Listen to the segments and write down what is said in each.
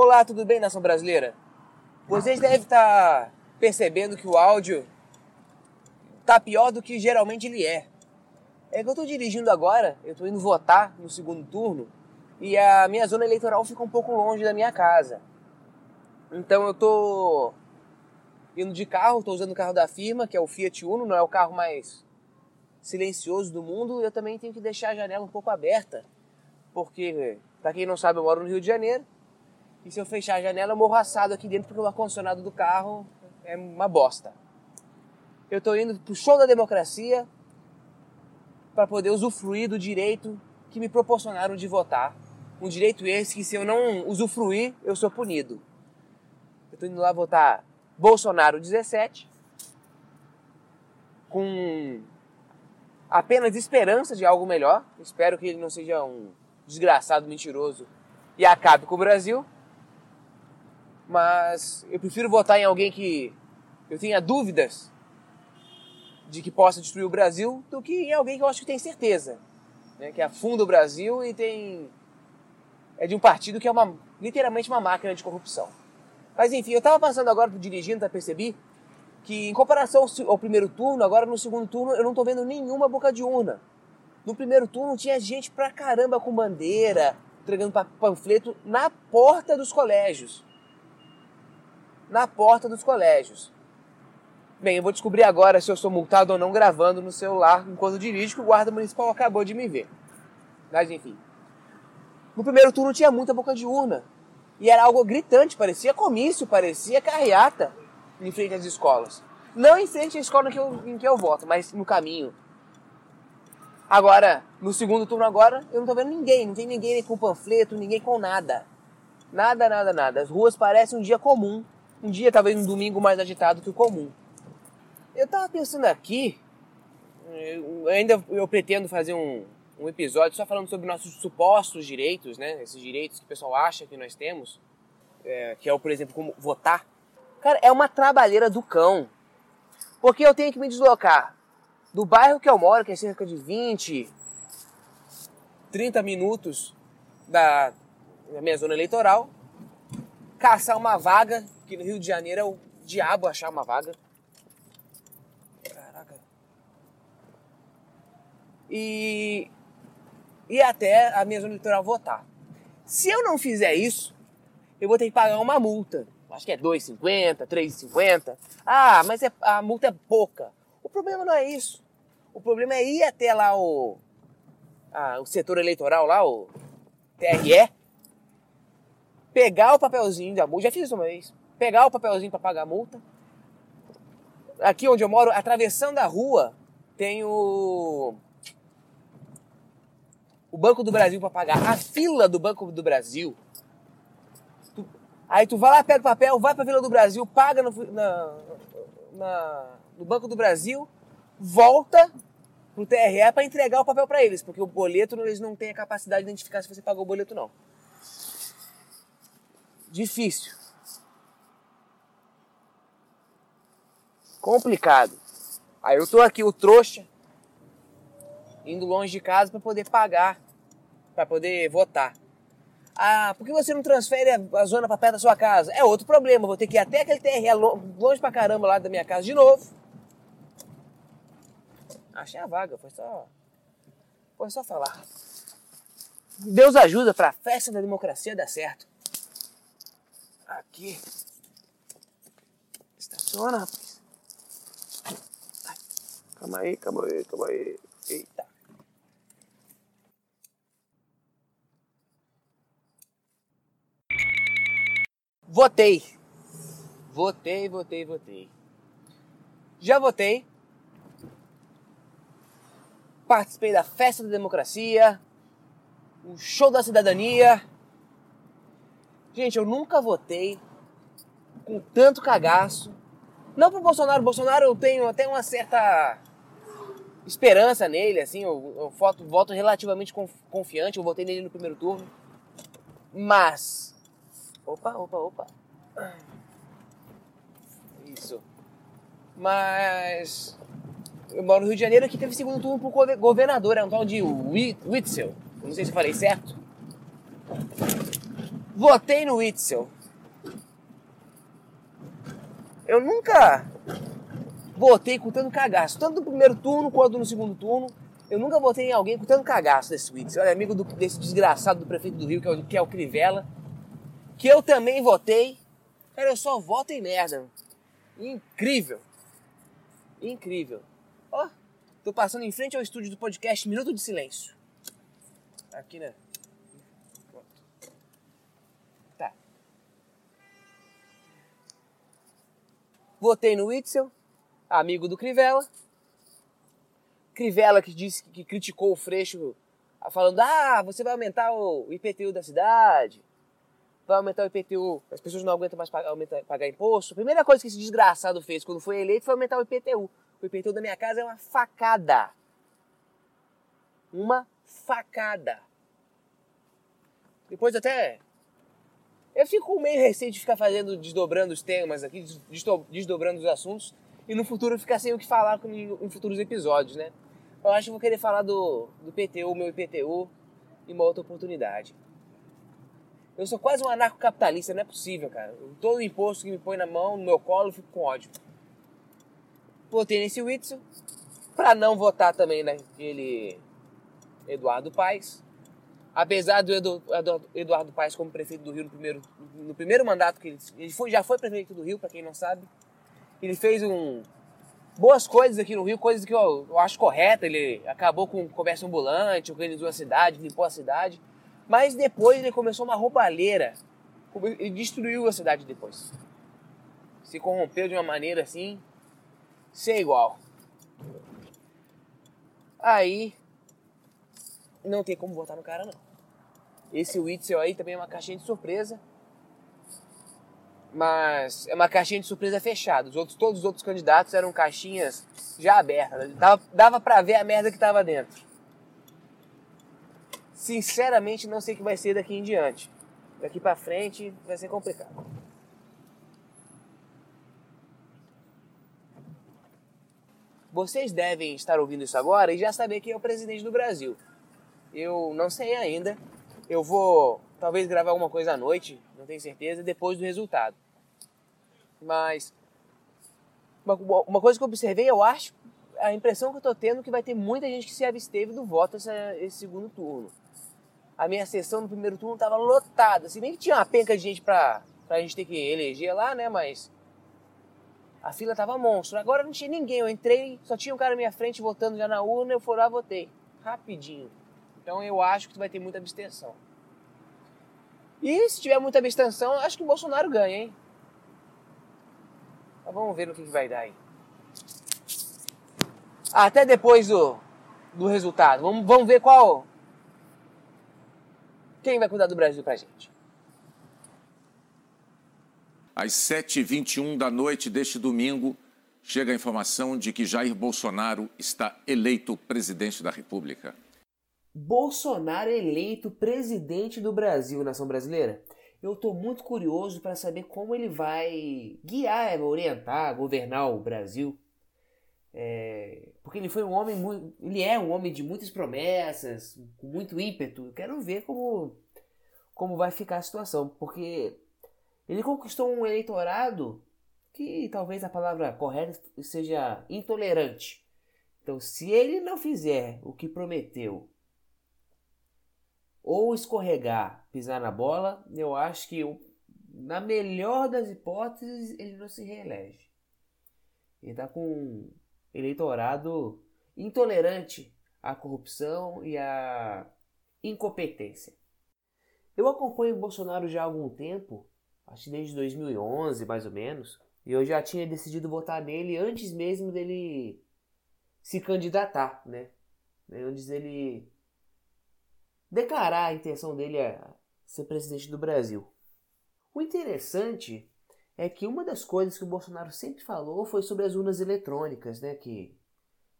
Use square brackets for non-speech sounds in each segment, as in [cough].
Olá, tudo bem, nação brasileira? Vocês devem estar percebendo que o áudio tá pior do que geralmente ele é. É que eu estou dirigindo agora, eu estou indo votar no segundo turno e a minha zona eleitoral fica um pouco longe da minha casa. Então eu estou indo de carro, estou usando o carro da firma, que é o Fiat Uno, não é o carro mais silencioso do mundo. Eu também tenho que deixar a janela um pouco aberta, porque, para quem não sabe, eu moro no Rio de Janeiro. E se eu fechar a janela, eu morro assado aqui dentro, porque o ar-condicionado do carro é uma bosta. Eu estou indo pro show da democracia para poder usufruir do direito que me proporcionaram de votar. Um direito esse que, se eu não usufruir, eu sou punido. Eu estou indo lá votar Bolsonaro 17, com apenas esperança de algo melhor. Espero que ele não seja um desgraçado mentiroso e acabe com o Brasil. Mas eu prefiro votar em alguém que eu tenha dúvidas de que possa destruir o Brasil do que em alguém que eu acho que tem certeza, né? que afunda o Brasil e tem é de um partido que é uma literalmente uma máquina de corrupção. Mas enfim, eu estava passando agora dirigindo, tá percebi que em comparação ao primeiro turno, agora no segundo turno eu não estou vendo nenhuma boca de urna. No primeiro turno tinha gente pra caramba com bandeira, entregando panfleto na porta dos colégios. Na porta dos colégios. Bem, eu vou descobrir agora se eu sou multado ou não gravando no celular enquanto dirijo, que o guarda municipal acabou de me ver. Mas enfim. No primeiro turno tinha muita boca de urna. E era algo gritante, parecia comício, parecia carreata em frente às escolas. Não em frente à escola em que eu, em que eu voto, mas no caminho. Agora, no segundo turno agora, eu não tô vendo ninguém, não tem ninguém com panfleto, ninguém com nada. Nada, nada, nada. As ruas parecem um dia comum. Um dia, talvez um domingo mais agitado que o comum. Eu tava pensando aqui, eu ainda eu pretendo fazer um, um episódio só falando sobre nossos supostos direitos, né? Esses direitos que o pessoal acha que nós temos, é, que é o, por exemplo, como votar. Cara, é uma trabalheira do cão. Porque eu tenho que me deslocar do bairro que eu moro, que é cerca de 20, 30 minutos da, da minha zona eleitoral, caçar uma vaga, que no Rio de Janeiro é o diabo achar uma vaga. Caraca. E ir até a zona eleitoral votar. Se eu não fizer isso, eu vou ter que pagar uma multa. Acho que é 2,50, 3,50. Ah, mas é, a multa é pouca. O problema não é isso. O problema é ir até lá o, a, o setor eleitoral, lá, o TRE, pegar o papelzinho da multa. Já fiz uma vez. Pegar o papelzinho para pagar a multa. Aqui onde eu moro, atravessando a rua, tem o o Banco do Brasil para pagar. A fila do Banco do Brasil. Tu, aí tu vai lá, pega o papel, vai para a fila do Brasil, paga no, na, na, no Banco do Brasil, volta pro TRE para entregar o papel para eles, porque o boleto eles não têm a capacidade de identificar se você pagou o boleto não. Difícil. Complicado. Aí eu tô aqui o trouxa indo longe de casa para poder pagar, para poder votar. Ah, por que você não transfere a zona para perto da sua casa? É outro problema, vou ter que ir até aquele TRE longe pra caramba lá da minha casa de novo. Achei a vaga, foi só. Foi só falar. Deus ajuda para a festa da democracia dar certo. Aqui. Estaciona, rapaz. Calma aí, calma aí, calma aí. Eita. Votei. Votei, votei, votei. Já votei. Participei da festa da democracia, o show da cidadania. Gente, eu nunca votei com tanto cagaço. Não pro Bolsonaro. Bolsonaro eu tenho até uma certa esperança nele, assim, eu, eu voto, voto relativamente confiante, eu votei nele no primeiro turno. Mas Opa, opa, opa. Isso. Mas. Eu moro no Rio de Janeiro que teve segundo turno pro governador, é um tal de Witzel. Não sei se eu falei certo. Votei no Witzel. Eu nunca votei com tanto cagaço, tanto no primeiro turno quanto no segundo turno. Eu nunca votei em alguém com tanto cagaço desse Witzel. Olha, amigo do, desse desgraçado do prefeito do Rio, que é, o, que é o Crivella, que eu também votei. Cara, eu só voto em merda. Incrível. Incrível. Ó, oh, tô passando em frente ao estúdio do podcast Minuto de Silêncio. Aqui, né? Tá. Votei no Witzel, amigo do Crivella. Crivella que disse que criticou o Freixo falando: "Ah, você vai aumentar o IPTU da cidade. Vai aumentar o IPTU, as pessoas não aguentam mais pagar, aumentar, pagar imposto". A primeira coisa que esse desgraçado fez quando foi eleito foi aumentar o IPTU. O IPTU da minha casa é uma facada. Uma facada. Depois até. Eu fico meio receio de ficar fazendo, desdobrando os temas aqui, desdobrando os assuntos, e no futuro ficar sem o que falar em futuros episódios, né? Eu acho que vou querer falar do, do PTU, meu IPTU, em uma outra oportunidade. Eu sou quase um anarcocapitalista, não é possível, cara. Todo imposto que me põe na mão, no meu colo, eu fico com ódio. Votei nesse Whitson, para não votar também naquele Eduardo Paes. Apesar do Eduardo Paes como prefeito do Rio no primeiro, no primeiro mandato que ele, ele foi, já foi prefeito do Rio, para quem não sabe. Ele fez um, boas coisas aqui no Rio, coisas que eu, eu acho correta. Ele acabou com o comércio ambulante, organizou a cidade, limpou a cidade. Mas depois ele começou uma roubalheira e destruiu a cidade depois. Se corrompeu de uma maneira assim ser igual. Aí não tem como votar no cara não. Esse Witzel aí também é uma caixinha de surpresa. Mas é uma caixinha de surpresa fechada. Os outros, todos os outros candidatos eram caixinhas já abertas. Dava, dava pra ver a merda que tava dentro. Sinceramente, não sei o que vai ser daqui em diante. Daqui pra frente vai ser complicado. Vocês devem estar ouvindo isso agora e já saber quem é o presidente do Brasil. Eu não sei ainda. Eu vou talvez gravar alguma coisa à noite, não tenho certeza, depois do resultado. Mas uma, coisa que eu observei, eu acho, a impressão que eu tô tendo é que vai ter muita gente que se absteve do voto essa, esse segundo turno. A minha sessão no primeiro turno estava lotada, assim, nem que tinha uma penca de gente pra, pra gente ter que eleger lá, né, mas a fila tava monstro. Agora não tinha ninguém. Eu entrei, só tinha um cara na minha frente votando já na urna, eu fui lá votei. Rapidinho. Então eu acho que vai ter muita abstenção. E se tiver muita abstenção, acho que o Bolsonaro ganha, hein? Mas vamos ver no que, que vai dar aí. Até depois do, do resultado. Vamos, vamos ver qual. Quem vai cuidar do Brasil pra gente. Às 7h21 da noite deste domingo, chega a informação de que Jair Bolsonaro está eleito presidente da República. Bolsonaro eleito presidente do Brasil, nação brasileira. Eu estou muito curioso para saber como ele vai guiar, orientar, governar o Brasil. É, porque ele foi um homem muito, ele é um homem de muitas promessas, com muito ímpeto. Eu quero ver como como vai ficar a situação, porque ele conquistou um eleitorado que talvez a palavra correta seja intolerante. Então, se ele não fizer o que prometeu, ou escorregar, pisar na bola, eu acho que na melhor das hipóteses ele não se reelege. Ele está com um eleitorado intolerante à corrupção e à incompetência. Eu acompanho o Bolsonaro já há algum tempo acho que desde 2011 mais ou menos, e eu já tinha decidido votar nele antes mesmo dele se candidatar, né? Antes dele declarar a intenção dele a ser presidente do Brasil. O interessante é que uma das coisas que o Bolsonaro sempre falou foi sobre as urnas eletrônicas, né? Que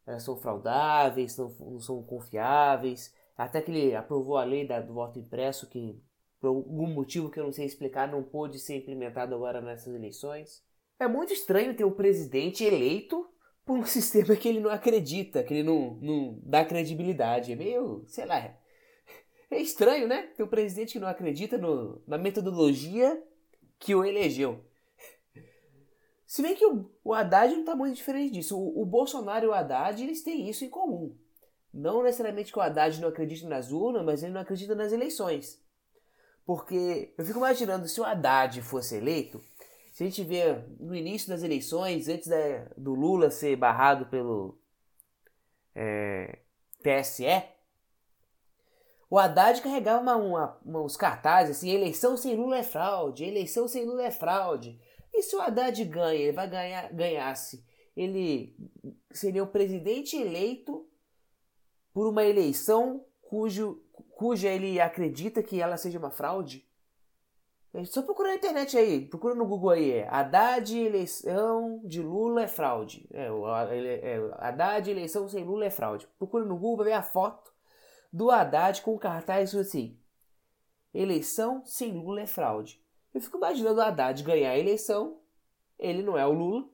elas são fraudáveis, não, não são confiáveis. Até que ele aprovou a lei da, do voto impresso, que por algum motivo que eu não sei explicar, não pôde ser implementado agora nessas eleições. É muito estranho ter um presidente eleito por um [laughs] sistema que ele não acredita, que ele não, não dá credibilidade. É meio, sei lá, É estranho, né? Ter um presidente que não acredita no, na metodologia que o elegeu. Se bem que o, o Haddad não está muito diferente disso. O, o, Bolsonaro e o Haddad eles têm isso em comum. Não necessariamente que o Haddad não acredita nas urnas, mas ele não acredita nas eleições. Porque eu fico imaginando se o Haddad fosse eleito, se a gente vê no início das eleições, antes da, do Lula ser barrado pelo é, TSE, o Haddad carregava uma, uma, uma, uns cartazes assim: eleição sem Lula é fraude, eleição sem Lula é fraude. E se o Haddad ganha, ele vai ganhar, ganhasse, ele seria o presidente eleito por uma eleição cujo, cuja ele acredita que ela seja uma fraude? É só procura na internet aí, procura no Google aí, é Haddad eleição de Lula é fraude. É, é, é, Haddad eleição sem Lula é fraude. Procura no Google, vai ver a foto do Haddad com cartaz assim, eleição sem Lula é fraude. Eu fico imaginando o Haddad ganhar a eleição, ele não é o Lula.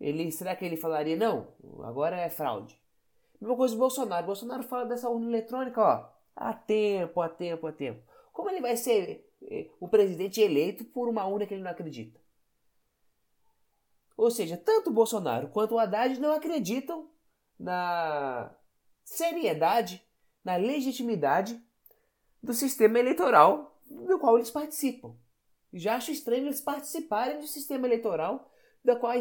Ele, será que ele falaria, não, agora é fraude? Mesma coisa do Bolsonaro. O Bolsonaro fala dessa urna eletrônica, ó, há tempo, há tempo, há tempo. Como ele vai ser eh, o presidente eleito por uma urna que ele não acredita? Ou seja, tanto o Bolsonaro quanto o Haddad não acreditam na seriedade, na legitimidade do sistema eleitoral do qual eles participam. Já acho estranho eles participarem do sistema eleitoral do qual,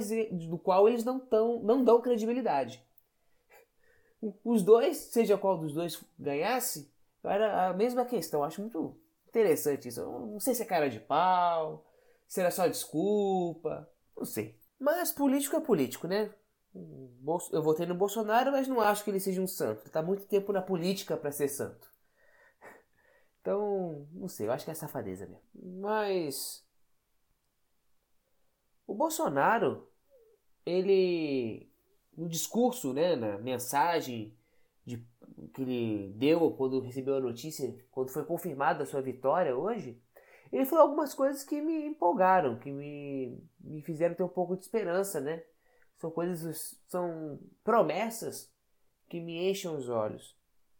do qual eles não, tão, não dão credibilidade. Os dois, seja qual dos dois ganhasse, era a mesma questão. Acho muito interessante isso. Não sei se é cara de pau, se era só desculpa, não sei. Mas político é político, né? Eu votei no Bolsonaro, mas não acho que ele seja um santo. Ele tá muito tempo na política para ser santo. [laughs] Então, não sei, eu acho que é safadeza mesmo. Mas. O Bolsonaro, ele. No discurso, né, na mensagem de, que ele deu quando recebeu a notícia, quando foi confirmada a sua vitória hoje, ele falou algumas coisas que me empolgaram, que me, me fizeram ter um pouco de esperança, né? São coisas, são promessas que me enchem os olhos,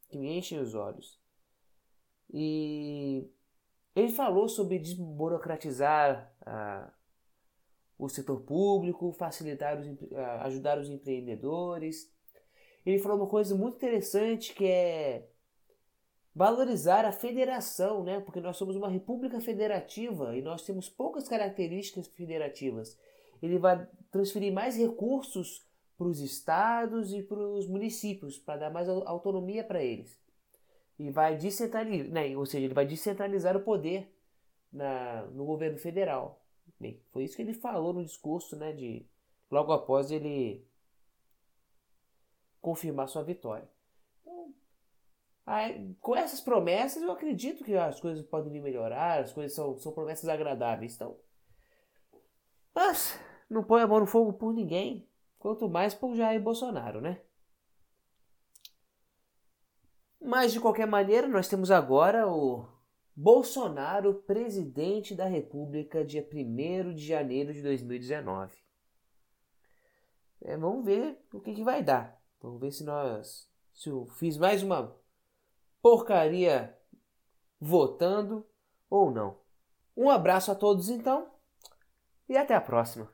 que me enchem os olhos. E ele falou sobre desburocratizar ah, o setor público, facilitar os, ah, ajudar os empreendedores. Ele falou uma coisa muito interessante que é valorizar a federação, né? Porque nós somos uma república federativa e nós temos poucas características federativas. Ele vai transferir mais recursos para os estados e para os municípios, para dar mais autonomia para eles e vai descentralizar, né, ou seja, ele vai descentralizar o poder na, no governo federal. Bem, foi isso que ele falou no discurso, né, de logo após ele confirmar sua vitória. Então, aí, com essas promessas, eu acredito que as coisas podem melhorar, as coisas são, são promessas agradáveis. Então, mas não põe a mão no fogo por ninguém, quanto mais por Jair Bolsonaro, né? Mas de qualquer maneira, nós temos agora o Bolsonaro, presidente da República, dia 1 de janeiro de 2019. É, vamos ver o que, que vai dar. Vamos ver se nós. Se eu fiz mais uma porcaria votando ou não. Um abraço a todos então e até a próxima.